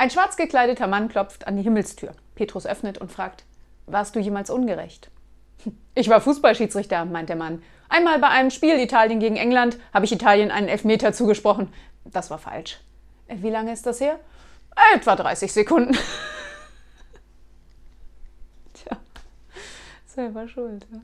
Ein schwarz gekleideter Mann klopft an die Himmelstür. Petrus öffnet und fragt, warst du jemals ungerecht? Ich war Fußballschiedsrichter, meint der Mann. Einmal bei einem Spiel Italien gegen England habe ich Italien einen Elfmeter zugesprochen. Das war falsch. Äh, wie lange ist das her? Etwa 30 Sekunden. Tja, selber schuld. Ja?